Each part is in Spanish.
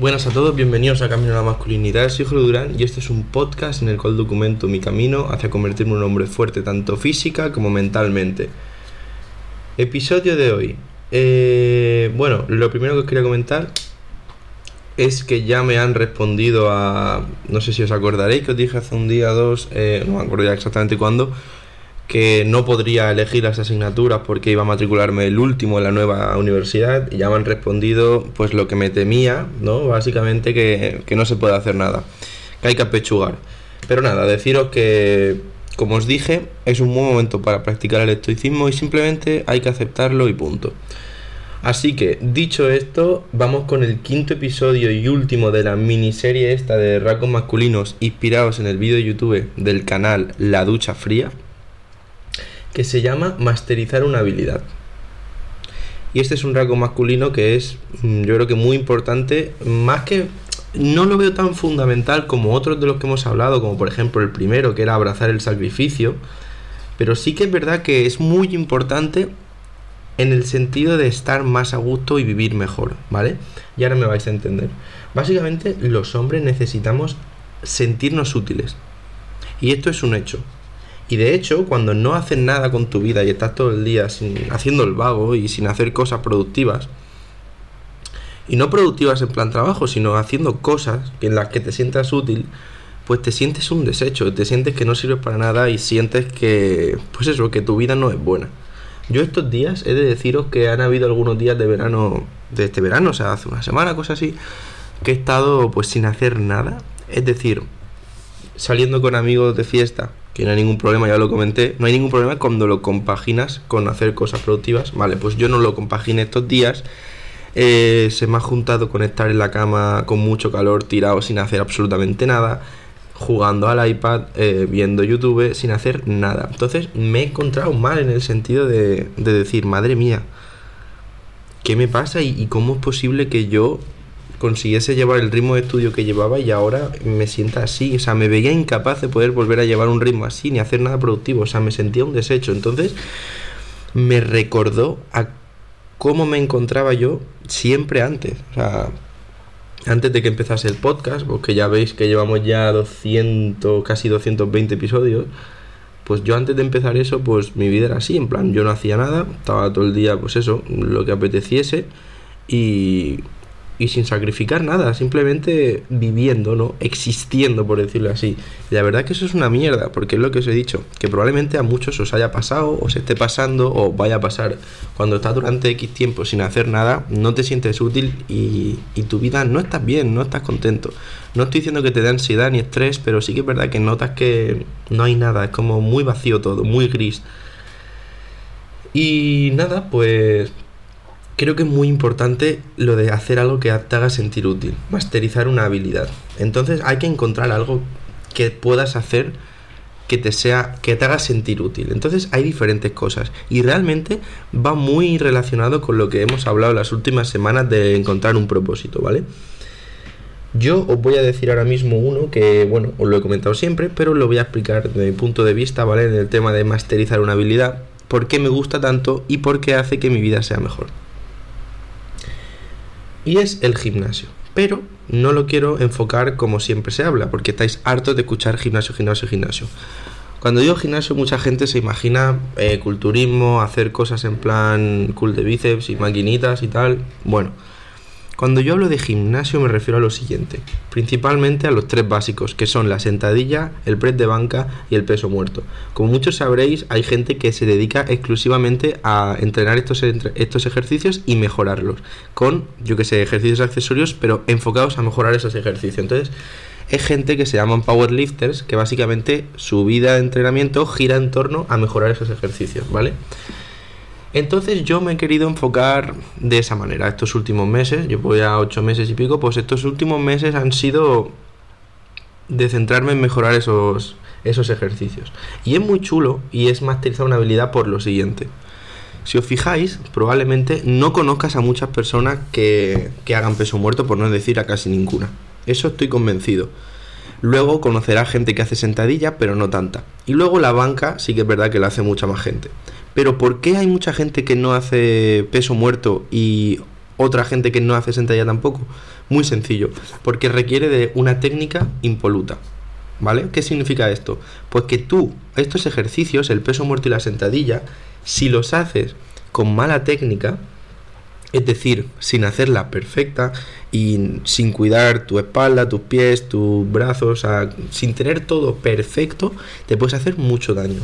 Buenas a todos, bienvenidos a Camino a la Masculinidad. Soy Jorge Durán y este es un podcast en el cual documento mi camino hacia convertirme en un hombre fuerte tanto física como mentalmente. Episodio de hoy. Eh, bueno, lo primero que os quería comentar es que ya me han respondido a... No sé si os acordaréis que os dije hace un día o dos, eh, no me acuerdo ya exactamente cuándo, que no podría elegir las asignaturas porque iba a matricularme el último en la nueva universidad y ya me han respondido pues lo que me temía, ¿no? Básicamente que, que no se puede hacer nada, que hay que apechugar. Pero nada, deciros que, como os dije, es un buen momento para practicar el estoicismo y simplemente hay que aceptarlo y punto. Así que, dicho esto, vamos con el quinto episodio y último de la miniserie esta de rasgos masculinos inspirados en el vídeo de YouTube del canal La Ducha Fría que se llama masterizar una habilidad. Y este es un rasgo masculino que es, mm, yo creo que muy importante, más que no lo veo tan fundamental como otros de los que hemos hablado, como por ejemplo el primero, que era abrazar el sacrificio, pero sí que es verdad que es muy importante en el sentido de estar más a gusto y vivir mejor, ¿vale? Y ahora me vais a entender. Básicamente los hombres necesitamos sentirnos útiles. Y esto es un hecho. Y de hecho, cuando no haces nada con tu vida y estás todo el día sin, haciendo el vago y sin hacer cosas productivas, y no productivas en plan trabajo, sino haciendo cosas en las que te sientas útil, pues te sientes un desecho, te sientes que no sirves para nada y sientes que, pues eso, que tu vida no es buena. Yo estos días he de deciros que han habido algunos días de verano, de este verano, o sea, hace una semana, cosas así, que he estado pues sin hacer nada. Es decir, saliendo con amigos de fiesta, que no hay ningún problema, ya lo comenté, no hay ningún problema cuando lo compaginas con hacer cosas productivas. Vale, pues yo no lo compaginé estos días. Eh, se me ha juntado con estar en la cama con mucho calor, tirado sin hacer absolutamente nada, jugando al iPad, eh, viendo YouTube, sin hacer nada. Entonces me he encontrado mal en el sentido de, decir, madre mía, ¿qué me pasa y cómo es posible que yo consiguiese llevar el ritmo de estudio que llevaba y ahora me sienta así. O sea, me veía incapaz de poder volver a llevar un ritmo así ni hacer nada productivo. O sea, me sentía un desecho. Entonces, me recordó a cómo me encontraba yo siempre antes. O sea, antes de que empezase el podcast, porque ya veis que llevamos ya 200, casi 220 episodios. Pues yo antes de empezar eso, pues mi vida era así, en plan, yo no hacía nada, estaba todo el día, pues eso, lo que apeteciese y y sin sacrificar nada, simplemente viviendo, ¿no? Existiendo, por decirlo así. Y la verdad que eso es una mierda, porque es lo que os he dicho, que probablemente a muchos os haya pasado, os esté pasando, o vaya a pasar. Cuando estás durante X tiempo sin hacer nada, no te sientes útil y, y tu vida no estás bien, no estás contento. No estoy diciendo que te dé ansiedad ni estrés, pero sí que es verdad que notas que no hay nada, es como muy vacío todo, muy gris. Y nada, pues creo que es muy importante lo de hacer algo que te haga sentir útil, masterizar una habilidad. Entonces hay que encontrar algo que puedas hacer que te sea que te haga sentir útil. Entonces hay diferentes cosas y realmente va muy relacionado con lo que hemos hablado las últimas semanas de encontrar un propósito, ¿vale? Yo os voy a decir ahora mismo uno que, bueno, os lo he comentado siempre, pero lo voy a explicar desde mi punto de vista, ¿vale? En el tema de masterizar una habilidad, por qué me gusta tanto y por qué hace que mi vida sea mejor y es el gimnasio. Pero no lo quiero enfocar como siempre se habla, porque estáis hartos de escuchar gimnasio, gimnasio, gimnasio. Cuando digo gimnasio, mucha gente se imagina eh, culturismo, hacer cosas en plan cool de bíceps y maquinitas y tal. Bueno, cuando yo hablo de gimnasio me refiero a lo siguiente, principalmente a los tres básicos, que son la sentadilla, el press de banca y el peso muerto. Como muchos sabréis, hay gente que se dedica exclusivamente a entrenar estos, estos ejercicios y mejorarlos, con, yo que sé, ejercicios accesorios, pero enfocados a mejorar esos ejercicios. Entonces, es gente que se llaman powerlifters, que básicamente su vida de entrenamiento gira en torno a mejorar esos ejercicios, ¿vale? Entonces yo me he querido enfocar de esa manera estos últimos meses, yo voy a ocho meses y pico, pues estos últimos meses han sido de centrarme en mejorar esos, esos ejercicios. Y es muy chulo y es masterizar una habilidad por lo siguiente. Si os fijáis, probablemente no conozcas a muchas personas que, que hagan peso muerto, por no decir a casi ninguna. Eso estoy convencido. Luego conocerá gente que hace sentadilla, pero no tanta. Y luego la banca sí que es verdad que la hace mucha más gente. Pero ¿por qué hay mucha gente que no hace peso muerto y otra gente que no hace sentadilla tampoco? Muy sencillo, porque requiere de una técnica impoluta. ¿Vale? ¿Qué significa esto? Pues que tú, estos ejercicios, el peso muerto y la sentadilla, si los haces con mala técnica, es decir, sin hacerla perfecta y sin cuidar tu espalda, tus pies, tus brazos, sin tener todo perfecto, te puedes hacer mucho daño.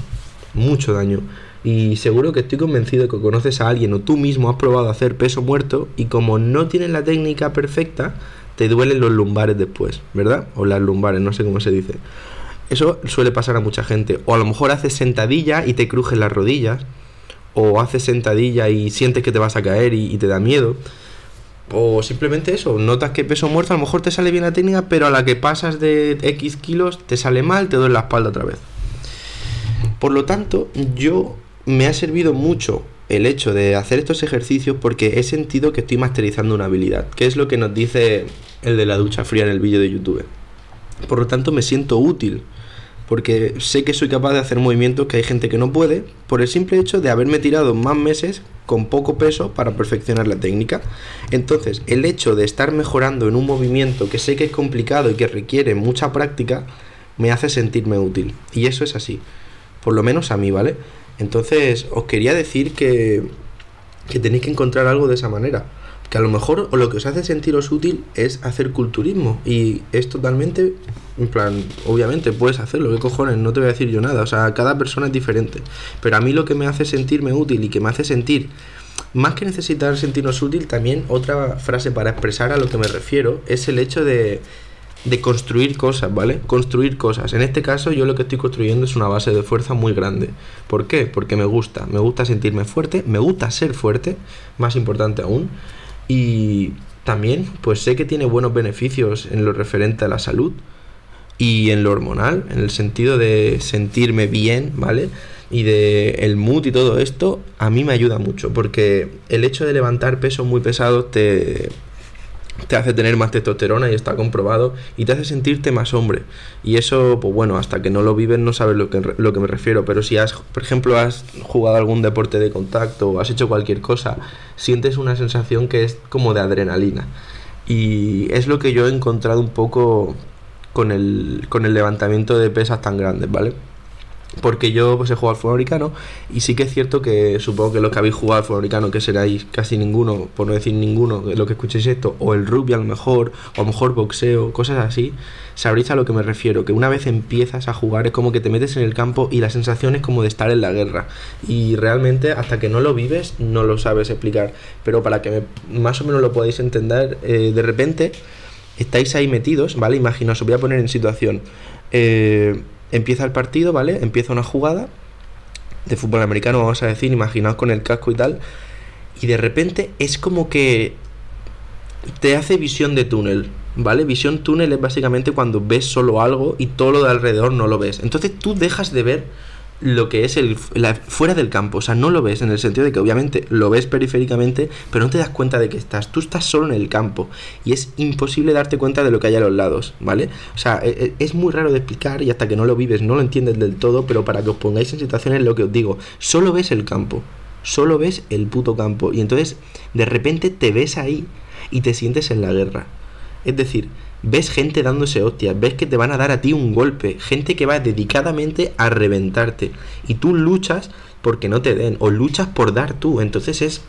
Mucho daño. Y seguro que estoy convencido que conoces a alguien o tú mismo has probado hacer peso muerto y como no tienes la técnica perfecta, te duelen los lumbares después, ¿verdad? O las lumbares, no sé cómo se dice. Eso suele pasar a mucha gente. O a lo mejor haces sentadilla y te crujen las rodillas o haces sentadilla y sientes que te vas a caer y, te da miedo. O simplemente eso, notas que peso muerto, a lo mejor te sale bien la técnica, pero a la que pasas de X kilos te sale mal, te duele la espalda otra vez. Por lo tanto, yo me ha servido mucho el hecho de hacer estos ejercicios porque he sentido que estoy masterizando una habilidad, que es lo que nos dice el de la ducha fría en el vídeo de YouTube. Por lo tanto, me siento útil porque sé que soy capaz de hacer movimientos que hay gente que no puede, por el simple hecho de haberme tirado más meses con poco peso para perfeccionar la técnica. Entonces, el hecho de estar mejorando en un movimiento que sé que es complicado y que requiere mucha práctica, me hace sentirme útil. Y eso es así, por lo menos a mí, ¿vale? Entonces, os quería decir que, que tenéis que encontrar algo de esa manera. Que a lo mejor o lo que os hace sentiros útil es hacer culturismo. Y es totalmente en plan, obviamente puedes hacerlo, qué cojones, no te voy a decir yo nada, o sea, cada persona es diferente, pero a mí lo que me hace sentirme útil y que me hace sentir más que necesitar sentirnos útil, también otra frase para expresar a lo que me refiero es el hecho de, de construir cosas, ¿vale? Construir cosas. En este caso yo lo que estoy construyendo es una base de fuerza muy grande. ¿Por qué? Porque me gusta, me gusta sentirme fuerte, me gusta ser fuerte, más importante aún. Y también, pues sé que tiene buenos beneficios en lo referente a la salud y en lo hormonal, en el sentido de sentirme bien, ¿vale? Y de el mood y todo esto, a mí me ayuda mucho, porque el hecho de levantar pesos muy pesados te, te hace tener más testosterona y está comprobado y te hace sentirte más hombre. Y eso, pues bueno, hasta que no lo vives no sabes lo que, lo que me refiero, pero si has, por ejemplo, has jugado algún deporte de contacto o has hecho cualquier cosa, sientes una sensación que es como de adrenalina. Y es lo que yo he encontrado un poco con el, con el levantamiento de pesas tan grandes, ¿vale? Porque yo pues he jugado al fútbol americano y sí que es cierto que supongo que los que habéis jugado al fútbol americano, que seráis casi ninguno, por no decir ninguno, de lo que escuchéis esto, o el rugby a lo mejor, o mejor boxeo, cosas así, sabréis a lo que me refiero, que una vez empiezas a jugar es como que te metes en el campo y la sensación es como de estar en la guerra. Y realmente hasta que no lo vives no lo sabes explicar, pero para que más o menos lo podáis entender, eh, de repente estáis ahí metidos, ¿vale? Imaginaos, os voy a poner en situación. Eh, empieza el partido, ¿vale? Empieza una jugada de fútbol americano, vamos a decir, imaginaos con el casco y tal, y de repente es como que te hace visión de túnel, ¿vale? Visión túnel es básicamente cuando ves solo algo y todo lo de alrededor no lo ves. Entonces tú dejas de ver lo que es el fuera del campo, o sea, no lo ves en el sentido de que obviamente lo ves periféricamente, pero no te das cuenta de que estás, tú estás solo en el campo y es imposible darte cuenta de lo que hay a los lados, ¿vale? O sea, e, e, es muy raro de explicar y hasta que no lo vives no lo entiendes del todo, pero para que os pongáis en situaciones lo que os digo, solo ves el campo, solo ves el puto campo y entonces de repente te ves ahí y te sientes en la guerra. Es decir, ves gente dándose hostias, ves que te van a dar a ti un golpe, gente que va dedicadamente a reventarte y tú luchas porque no te den o luchas por dar tú, entonces es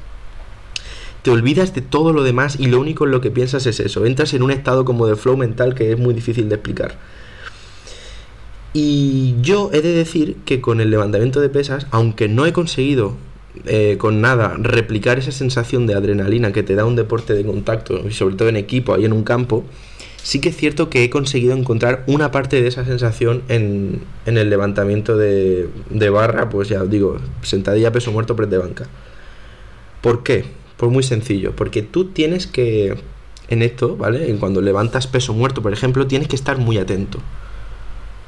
te olvidas de todo lo demás y lo único en lo que piensas es eso, entras en un estado como de flow mental que es muy difícil de explicar. Y yo he de decir que con el levantamiento de pesas, aunque no he conseguido eh, con nada replicar esa sensación de adrenalina que te da un deporte de contacto, y sobre todo en equipo, ahí en un campo, sí que es cierto que he conseguido encontrar una parte de esa sensación en, el levantamiento de, barra, pues ya os digo, sentadilla, peso muerto, press de banca. ¿Por qué? Pues muy sencillo, porque tú tienes que, en esto, ¿vale? En cuando levantas peso muerto, por ejemplo, tienes que estar muy atento.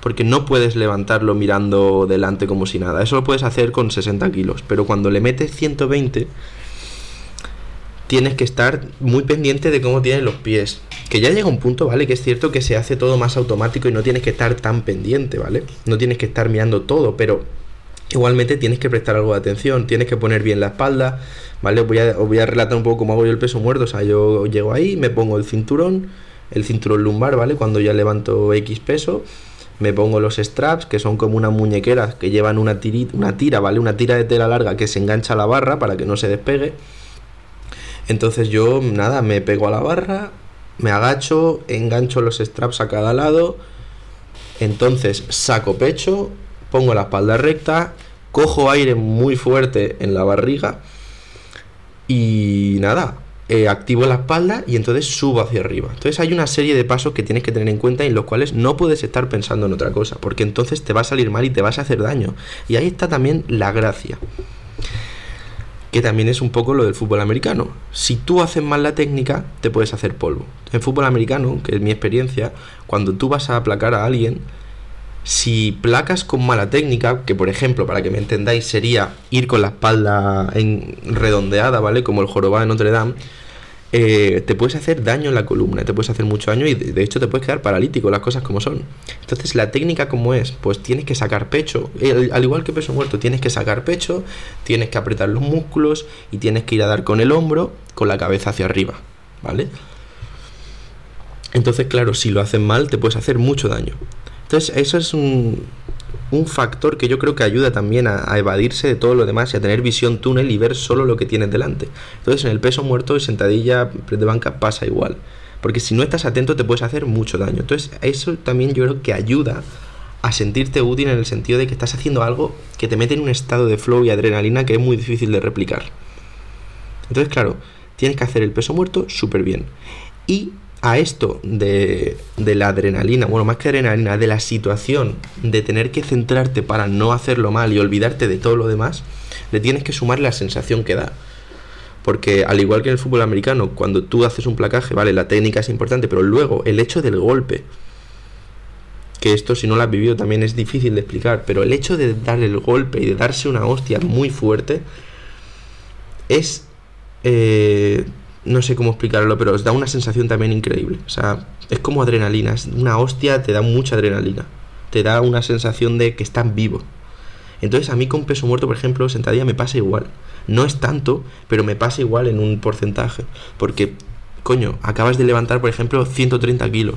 Porque no puedes levantarlo mirando delante como si nada. Eso lo puedes hacer con 60 kilos. Pero cuando le metes 120, tienes que estar muy pendiente de cómo tienes los pies. Que ya llega un punto, ¿vale? Que es cierto que se hace todo más automático y no tienes que estar tan pendiente, ¿vale? No tienes que estar mirando todo, pero igualmente tienes que prestar algo de atención, tienes que poner bien la espalda, ¿vale? Voy a, os voy a relatar un poco cómo hago yo el peso muerto. O sea, yo llego ahí, me pongo el cinturón, el cinturón lumbar, ¿vale? Cuando ya levanto X peso, me pongo los straps, que son como una muñequera que llevan una, tirita, una tira, ¿vale? Una tira de tela larga que se engancha a la barra para que no se despegue. Entonces yo, nada, me pego a la barra, me agacho, engancho los straps a cada lado, entonces saco pecho, pongo la espalda recta, cojo aire muy fuerte en la barriga y nada, eh, activo la espalda y entonces subo hacia arriba. Entonces hay una serie de pasos que tienes que tener en cuenta en los cuales no puedes estar pensando en otra cosa, porque entonces te va a salir mal y te vas a hacer daño. Y ahí está también la gracia que también es un poco lo del fútbol americano. Si tú haces mal la técnica, te puedes hacer polvo. En fútbol americano, que es mi experiencia, cuando tú vas a aplacar a alguien, si placas con mala técnica, que por ejemplo, para que me entendáis, sería ir con la espalda en redondeada, ¿vale? Como el jorobado de Notre Dame, eh, te puedes hacer daño en la columna, te puedes hacer mucho daño y de hecho te puedes quedar paralítico, las cosas como son. Entonces, la técnica como es, pues tienes que sacar pecho, al igual que peso muerto, tienes que sacar pecho, tienes que apretar los músculos y tienes que ir a dar con el hombro, con la cabeza hacia arriba, ¿vale? Entonces, claro, si lo haces mal, te puedes hacer mucho daño. Entonces, eso es un, un factor que yo creo que ayuda también a, evadirse de todo lo demás y a tener visión túnel y ver solo lo que tienes delante. Entonces en el peso muerto y sentadilla de banca pasa igual. Porque si no estás atento te puedes hacer mucho daño. Entonces eso también yo creo que ayuda a sentirte útil en el sentido de que estás haciendo algo que te mete en un estado de flow y adrenalina que es muy difícil de replicar. Entonces claro, tienes que hacer el peso muerto súper bien. Y a esto de, la adrenalina, bueno, más que adrenalina, de la situación de tener que centrarte para no hacerlo mal y olvidarte de todo lo demás, le tienes que sumar la sensación que da. Porque al igual que en el fútbol americano, cuando tú haces un placaje, vale, la técnica es importante, pero luego el hecho del golpe, que esto si no lo has vivido también es difícil de explicar, pero el hecho de dar el golpe y de darse una hostia muy fuerte es... Eh, no sé cómo explicarlo, pero os da una sensación también increíble. O sea, es como adrenalina, es una hostia te da mucha adrenalina. Te da una sensación de que estás vivo. Entonces a mí con peso muerto, por ejemplo, sentadilla me pasa igual. No es tanto, pero me pasa igual en un porcentaje. Porque, coño, acabas de levantar, por ejemplo, 130 kilos.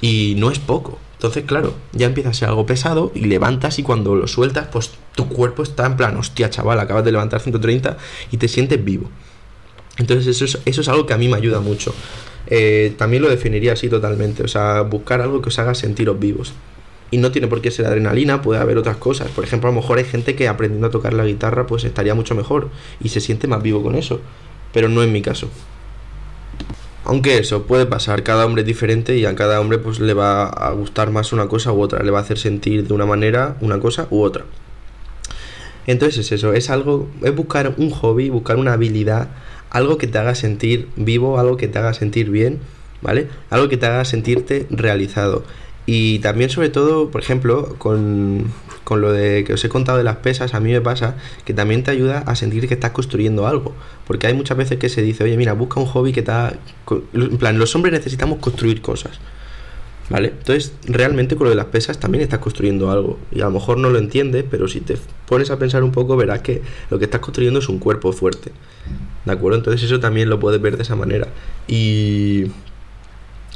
Y no es poco. Entonces, claro, ya empieza a ser algo pesado y levantas y cuando lo sueltas, pues tu cuerpo está en plan, hostia, chaval, acabas de levantar 130 y te sientes vivo. Entonces eso es, eso es algo que a mí me ayuda mucho. Eh, también lo definiría así totalmente, o sea, buscar algo que os haga sentiros vivos. Y no tiene por qué ser adrenalina, puede haber otras cosas. Por ejemplo, a lo mejor hay gente que aprendiendo a tocar la guitarra pues estaría mucho mejor y se siente más vivo con eso. Pero no es mi caso. Aunque eso puede pasar, cada hombre es diferente y a cada hombre pues le va a gustar más una cosa u otra, le va a hacer sentir de una manera una cosa u otra. Entonces es eso, es algo, es buscar un hobby, buscar una habilidad algo que te haga sentir vivo, algo que te haga sentir bien, ¿vale? Algo que te haga sentirte realizado. Y también sobre todo, por ejemplo, con, con, lo de que os he contado de las pesas, a mí me pasa que también te ayuda a sentir que estás construyendo algo. Porque hay muchas veces que se dice, oye, mira, busca un hobby que te. En plan, los hombres necesitamos construir cosas. ¿Vale? Entonces, realmente con lo de las pesas también estás construyendo algo. Y a lo mejor no lo entiendes, pero si te pones a pensar un poco, verás que lo que estás construyendo es un cuerpo fuerte. ¿De acuerdo? Entonces eso también lo puedes ver de esa manera. Y,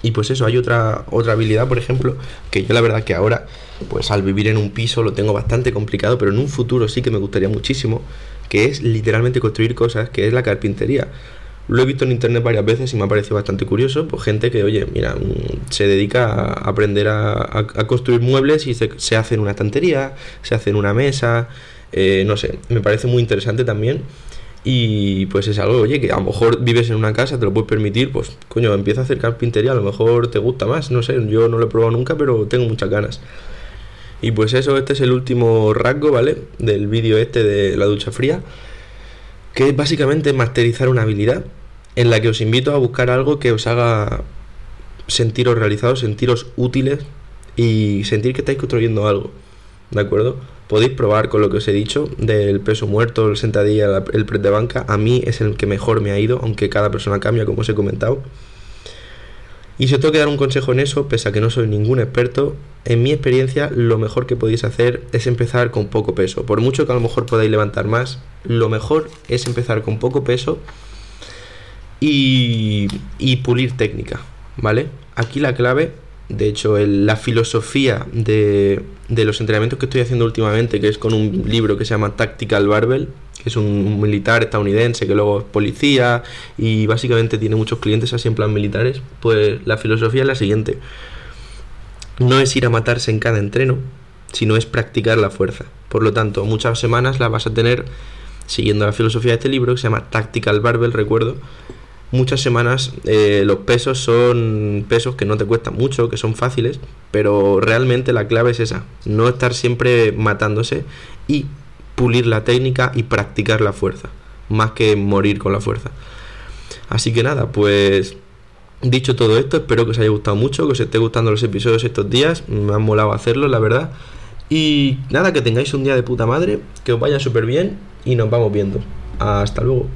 y pues eso, hay otra, otra habilidad, por ejemplo, que yo la verdad que ahora, pues al vivir en un piso lo tengo bastante complicado, pero en un futuro sí que me gustaría muchísimo, que es literalmente construir cosas, que es la carpintería. Lo he visto en internet varias veces y me ha parecido bastante curioso, pues gente que, oye, mira, mm, se dedica a aprender a, construir muebles y se, se, hace en una estantería, se hace en una mesa, eh, no sé, me parece muy interesante también y pues es algo, oye, que a lo mejor vives en una casa, te lo puedes permitir, pues coño, empieza a hacer carpintería, a lo mejor te gusta más, no sé, yo no lo he probado nunca, pero tengo muchas ganas. Y pues eso, este es el último rasgo, ¿vale? Del vídeo este de la ducha fría, que es básicamente masterizar una habilidad en la que os invito a buscar algo que os haga sentiros realizados, sentiros útiles y sentir que estáis construyendo algo, ¿de acuerdo? Podéis probar con lo que os he dicho del peso muerto, el sentadilla, el press de banca. A mí es el que mejor me ha ido, aunque cada persona cambia, como os he comentado. Y si os tengo que dar un consejo en eso, pese a que no soy ningún experto, en mi experiencia, lo mejor que podéis hacer es empezar con poco peso. Por mucho que a lo mejor podáis levantar más, lo mejor es empezar con poco peso y, y pulir técnica, ¿vale? Aquí la clave, de hecho, la filosofía de, de los entrenamientos que estoy haciendo últimamente, que es con un libro que se llama Tactical Barbell, que es un militar estadounidense que luego es policía y básicamente tiene muchos clientes así en plan militares, pues la filosofía es la siguiente no es ir a matarse en cada entreno, sino es practicar la fuerza. Por lo tanto, muchas semanas las vas a tener siguiendo la filosofía de este libro que se llama Tactical Barbell, recuerdo. Muchas semanas eh, los pesos son pesos que no te cuestan mucho, que son fáciles, pero realmente la clave es esa, no estar siempre matándose y pulir la técnica y practicar la fuerza, más que morir con la fuerza. Así que nada, pues Dicho todo esto, espero que os haya gustado mucho, que os esté gustando los episodios estos días. Me han molado hacerlo, la verdad. Y nada, que tengáis un día de puta madre, que os vaya súper bien y nos vamos viendo. Hasta luego.